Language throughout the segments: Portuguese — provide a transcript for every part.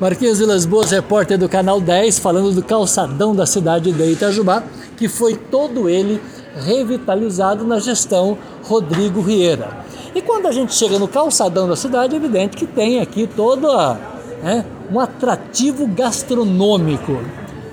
Marquinhos Vilas Boas, repórter do Canal 10, falando do calçadão da cidade de Itajubá, que foi todo ele revitalizado na gestão Rodrigo Rieira. E quando a gente chega no calçadão da cidade, é evidente que tem aqui todo né, um atrativo gastronômico.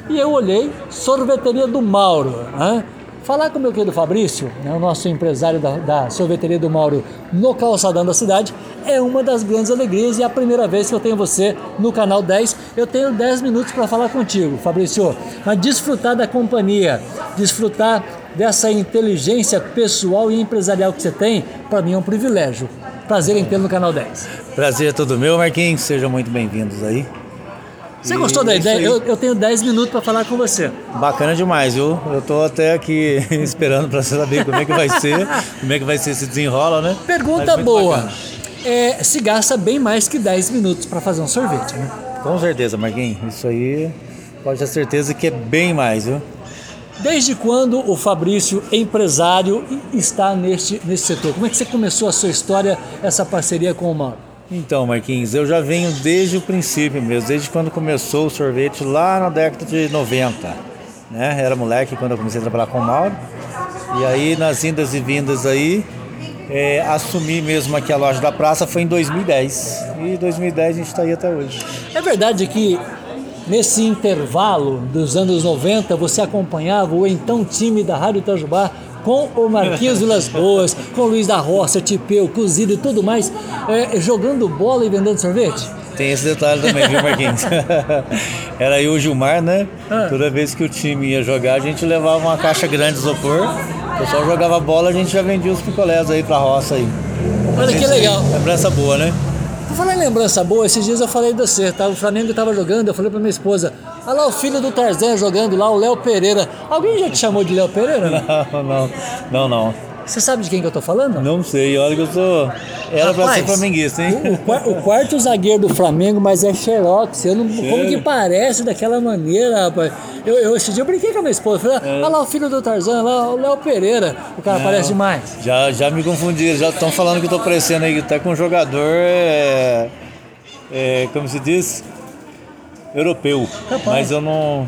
E eu olhei, sorveteria do Mauro. Né? Falar com o meu querido Fabrício, né, o nosso empresário da, da sorveteria do Mauro no calçadão da cidade, é uma das grandes alegrias e é a primeira vez que eu tenho você no canal 10. Eu tenho 10 minutos para falar contigo, Fabrício, mas desfrutar da companhia, desfrutar dessa inteligência pessoal e empresarial que você tem, para mim é um privilégio. Prazer em tê-lo no canal 10. Prazer é todo meu, Marquinhos. Sejam muito bem-vindos aí. Você gostou da ideia? Eu, eu, tenho 10 minutos para falar com você. Bacana demais, viu? Eu tô até aqui esperando para saber como é que vai ser, como é que vai ser esse desenrola, né? Pergunta boa. É, se gasta bem mais que 10 minutos para fazer um sorvete, né? Com certeza, Marquinhos. Isso aí pode ter certeza que é bem mais, viu? Desde quando o Fabrício, empresário, está neste, nesse setor? Como é que você começou a sua história, essa parceria com o Mauro? Então, Marquinhos, eu já venho desde o princípio mesmo, desde quando começou o sorvete lá na década de 90. Né? Era moleque quando eu comecei a trabalhar com o Mauro. E aí, nas indas e vindas aí, é, assumi mesmo aqui a loja da praça foi em 2010. E 2010 a gente está aí até hoje. É verdade que nesse intervalo dos anos 90 você acompanhava o então time da Rádio Itajubá com o Marquinhos Vilas Boas, com o Luiz da Roça, Tipeu, Cozido e tudo mais, é, jogando bola e vendendo sorvete? Tem esse detalhe também, viu, Marquinhos? Era aí o Gilmar, né? Ah. Toda vez que o time ia jogar, a gente levava uma caixa grande de isopor. O pessoal jogava bola, a gente já vendia os picolés aí pra roça aí. Olha que legal. Lembrança boa, né? Por falar em lembrança boa, esses dias eu falei de você, tá? O Flamengo estava jogando, eu falei pra minha esposa, olha lá o filho do Tarzan jogando lá, o Léo Pereira. Alguém já te chamou de Léo Pereira? Não, não, não, não. Você sabe de quem que eu tô falando? Não sei, olha que eu sou. Era Rapaz, pra ser flamenguista, hein? O, o, quarto zagueiro do Flamengo, mas é Xerox. Eu não, como que parece daquela maneira, rapaz? Eu, eu, esse dia eu brinquei com a minha esposa. Falei, é. olha lá o filho do Tarzan, lá o Léo Pereira. O cara não, parece demais. Já, já me confundiram, já estão falando que eu tô parecendo aí, até com um jogador. É, é, como se diz? Europeu. Rapaz. Mas eu não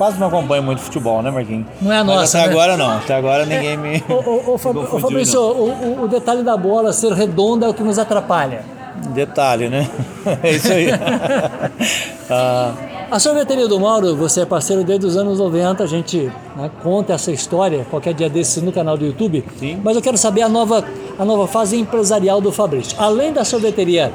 quase não acompanho muito futebol, né, Marquinhos? Não é a nossa. Mas até né? agora não. Até agora ninguém é, me. Ô Fabrício, o, o, detalhe da bola ser redonda é o que nos atrapalha. Detalhe, né? É isso aí. ah. A sorveteria do Mauro, você é parceiro desde os anos 90, a gente né, conta essa história qualquer dia desses no canal do YouTube. Sim. Mas eu quero saber a nova, a nova fase empresarial do Fabrício. Além da sorveteria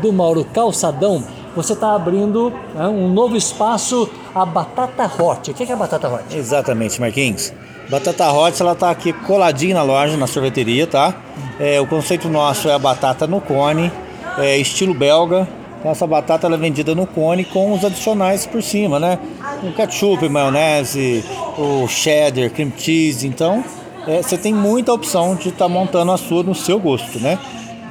do Mauro Calçadão, você está abrindo né, um novo espaço, a Batata Hot. O que é a Batata Hot? Exatamente, Marquinhos. Batata Hot, ela está aqui coladinha na loja, na sorveteria, tá? É, o conceito nosso é a batata no cone, é, estilo belga. Então essa batata ela é vendida no cone com os adicionais por cima, né? O ketchup, maionese, o cheddar, cream cheese. Então é, você tem muita opção de estar tá montando a sua no seu gosto, né?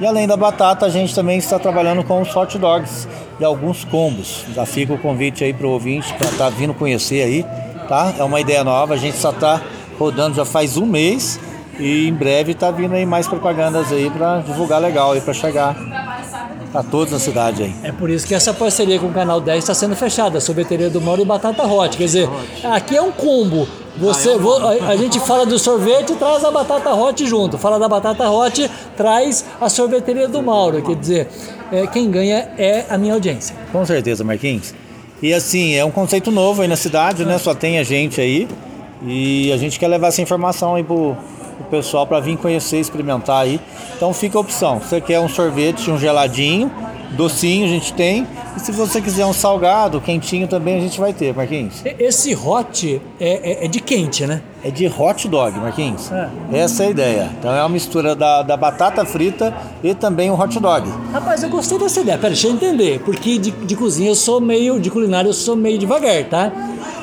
E além da batata, a gente também está trabalhando com os hot dogs e alguns combos. Já fica o convite aí para o ouvinte para estar tá vindo conhecer aí, tá? É uma ideia nova, a gente só está rodando já faz um mês e em breve está vindo aí mais propagandas aí para divulgar legal aí para chegar a todos na cidade aí. É por isso que essa parceria com o Canal 10 está sendo fechada, sorveteria do Mauro e Batata Hot. Quer dizer, aqui é um combo. Você, ah, é a, a, gente fala do sorvete traz a batata hot junto. Fala da batata hot, traz a sorveteria do Mauro. Quer dizer, é, quem ganha é a minha audiência. Com certeza, Marquinhos. E assim, é um conceito novo aí na cidade, né? Só tem a gente aí. E a gente quer levar essa informação aí pro, o pessoal para vir conhecer, experimentar aí. Então fica a opção. Você quer um sorvete, um geladinho, docinho a gente tem. E se você quiser um salgado, quentinho também a gente vai ter, Marquinhos. Esse hot é, é, é de quente, né? É de hot dog, Marquinhos. É. Essa é a ideia. Então é uma mistura da, da batata frita e também o hot dog. Rapaz, eu gostei dessa ideia. Pera, deixa eu entender. Porque de, de cozinha eu sou meio, de culinária eu sou meio devagar, tá?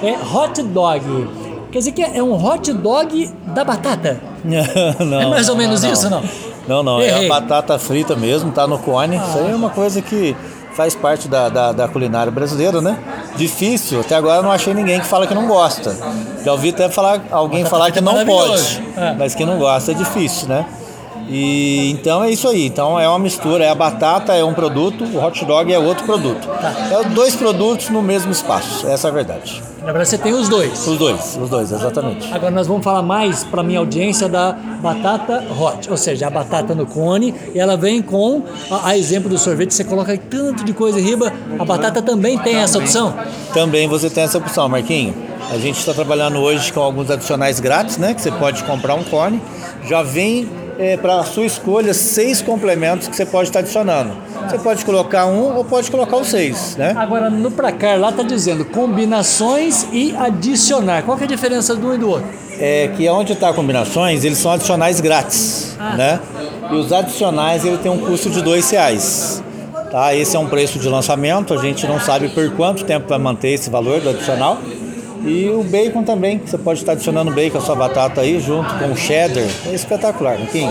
É hot dog. Quer dizer que é um hot dog da batata? não, é mais ou menos não, isso, não? Não, não, Errei. é a batata frita mesmo, tá no cone. Ah. Isso aí é uma coisa que faz parte da, da, da, culinária brasileira, né? Difícil, até agora não achei ninguém que fala que não gosta. Já ouvi até falar, alguém falar que não pode, é. mas que não gosta, é difícil, né? E então é isso aí. Então é uma mistura. É a batata é um produto, o hot dog é outro produto. É dois produtos no mesmo espaço. Essa é a verdade. Na verdade, você tem os dois. Os dois, os dois, exatamente. Agora nós vamos falar mais para minha audiência da batata hot, ou seja, a batata no cone, e ela vem com a, a exemplo do sorvete, você coloca tanto de coisa em riba, a batata também tem essa opção? Também você tem essa opção, Marquinho. A gente está trabalhando hoje com alguns adicionais grátis, né? Que você pode comprar um cone. Já vem é, para a sua escolha seis complementos que você pode estar adicionando. Você pode colocar um ou pode colocar os seis, né? Agora, no placar lá está dizendo combinações e adicionar. Qual que é a diferença do um e do outro? É que onde está combinações, eles são adicionais grátis, ah. né? E os adicionais, ele tem um custo de dois reais. Tá? Esse é um preço de lançamento, a gente não sabe por quanto tempo vai manter esse valor do adicional. E o bacon também, você pode estar adicionando bacon à sua batata aí junto com o cheddar. É espetacular, Kim.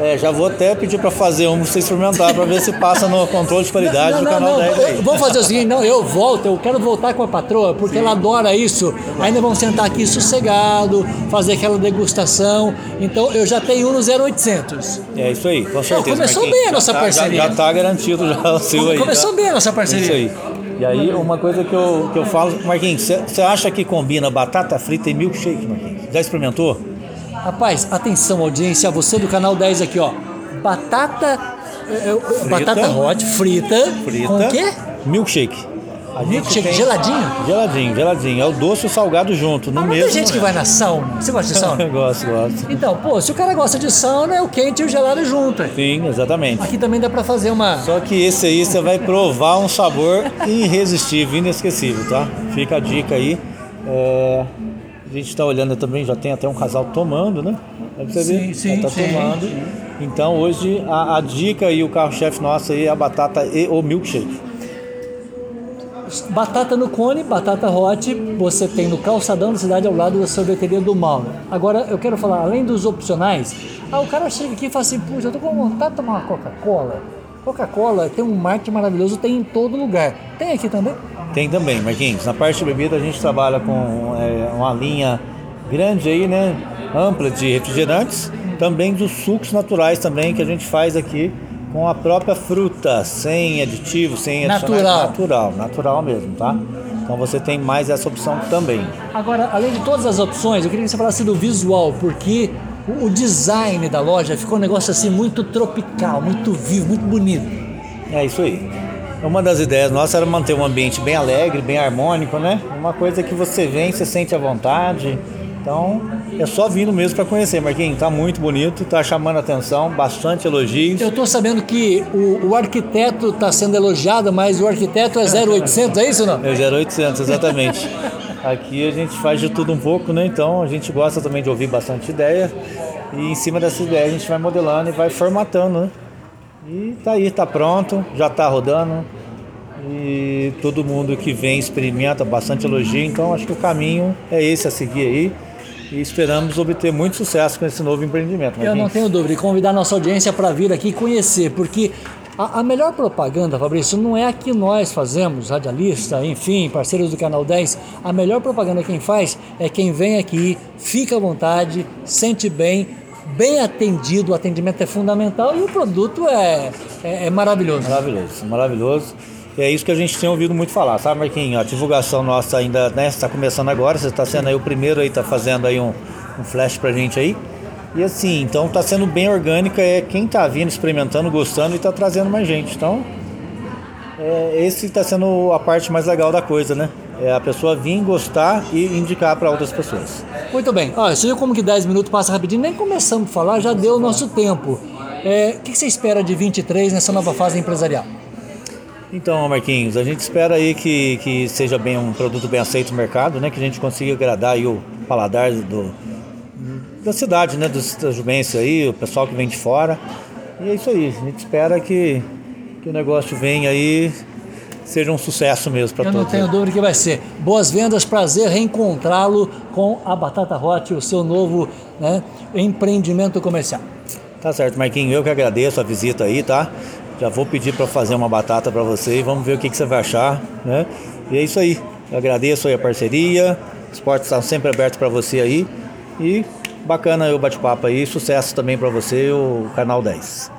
É, já vou até pedir para fazer um você experimentar para ver se passa no controle de qualidade não, não, do canal não, 10 aí. Vamos fazer o seguinte, não, eu volto, eu quero voltar com a patroa, porque Sim. ela adora isso. Ainda vamos sentar aqui sossegado, fazer aquela degustação. Então eu já tenho um no 0800. É isso aí, com certeza. começou bem a nossa tá, parceria. Já, está garantido já o seu aí. Começou tá? bem a nossa parceria. É isso aí. E aí, uma coisa que eu, que eu falo, Marquinhos, você acha que combina batata frita e milkshake, Marquinhos? Já experimentou? Rapaz, atenção, audiência, você do canal 10 aqui, ó. Batata. Frita, batata hot, frita. Frita. Com o quê? Milkshake. A Milkshake geladinho? Geladinho, geladinho. É o doce e o salgado junto, no ah, mesmo. Tem gente que vai na sauna. Você gosta de sauna? gosto, gosto. Então, pô, se o cara gosta de sauna, é o quente e o gelado junto. Sim, exatamente. Aqui também dá pra fazer uma. Só que esse aí você vai provar um sabor irresistível, inesquecível, tá? Fica a dica aí. É... A gente está olhando também, já tem até um casal tomando, né? Você sim, ver? Sim, tá sim. tomando. Então hoje a, a dica e o carro-chefe nosso aí é a batata e o milkshake. Batata no cone, batata hot, você tem no calçadão da cidade ao lado da sorveteria do Mauro. Agora eu quero falar, além dos opcionais, ah, o cara chega aqui e fala assim, puxa, eu tô com vontade de tomar uma Coca-Cola. Coca-Cola tem um marketing maravilhoso, tem em todo lugar. Tem aqui também? Tem também, Marquinhos. Na parte de bebida a gente trabalha com é, uma linha grande aí, né? Ampla de refrigerantes, também dos sucos naturais também que a gente faz aqui com a própria fruta, sem aditivo, sem natural. natural, natural mesmo, tá? Então você tem mais essa opção também. Agora, além de todas as opções, eu queria que você falasse do visual, porque o design da loja ficou um negócio assim muito tropical, muito vivo, muito bonito. É isso aí. Uma das ideias nossas era manter um ambiente bem alegre, bem harmônico, né? Uma coisa que você vem, você sente à vontade, então, é só vindo mesmo para conhecer, Marquinhos. Tá muito bonito, tá chamando a atenção, bastante elogios. Eu tô sabendo que o, o arquiteto está sendo elogiado, mas o arquiteto é 0800, é isso não? É 0800, exatamente. Aqui a gente faz de tudo um pouco, né? Então a gente gosta também de ouvir bastante ideia e em cima dessa ideia a gente vai modelando e vai formatando, né? E tá aí, tá pronto, já tá rodando e todo mundo que vem experimenta bastante elogio, então acho que o caminho é esse a seguir aí e esperamos obter muito sucesso com esse novo empreendimento. Eu não tenho dúvida, e convidar a nossa audiência para vir aqui conhecer, porque a, a, melhor propaganda, Fabrício, não é a que nós fazemos, radialista, enfim, parceiros do Canal 10. A melhor propaganda quem faz é quem vem aqui, fica à vontade, sente bem, bem atendido, o atendimento é fundamental e o produto é, é, é maravilhoso. Maravilhoso, maravilhoso. E é isso que a gente tem ouvido muito falar, sabe, Marquinhos? A divulgação nossa ainda né, está começando agora, você está sendo aí o primeiro aí, está fazendo aí um, um flash pra gente aí. E assim, então está sendo bem orgânica, é quem está vindo, experimentando, gostando e está trazendo mais gente. Então, é, esse está sendo a parte mais legal da coisa, né? É a pessoa vir gostar e indicar para outras pessoas. Muito bem. Olha, você viu como que 10 minutos passa rapidinho? Nem começamos a falar, já deu o nosso tempo. É, o que você espera de 23 nessa nova fase empresarial? Então, Marquinhos, a gente espera aí que, que seja bem um produto bem aceito no mercado, né? Que a gente consiga agradar aí o paladar do, da cidade, né? Dos jumenses aí, o pessoal que vem de fora. E é isso aí, a gente espera que, que o negócio venha aí seja um sucesso mesmo para todos. Eu não tenho dúvida que vai ser. Boas vendas, prazer reencontrá-lo com a Batata Hot, o seu novo né, empreendimento comercial. Tá certo, Marquinhos, eu que agradeço a visita aí, tá? Já vou pedir para fazer uma batata para você e vamos ver o que, que, você vai achar, né? E é isso aí. Eu agradeço aí a parceria. Os portos estão sempre abertos para você aí. E bacana o bate-papo aí, sucesso também para você o Canal 10.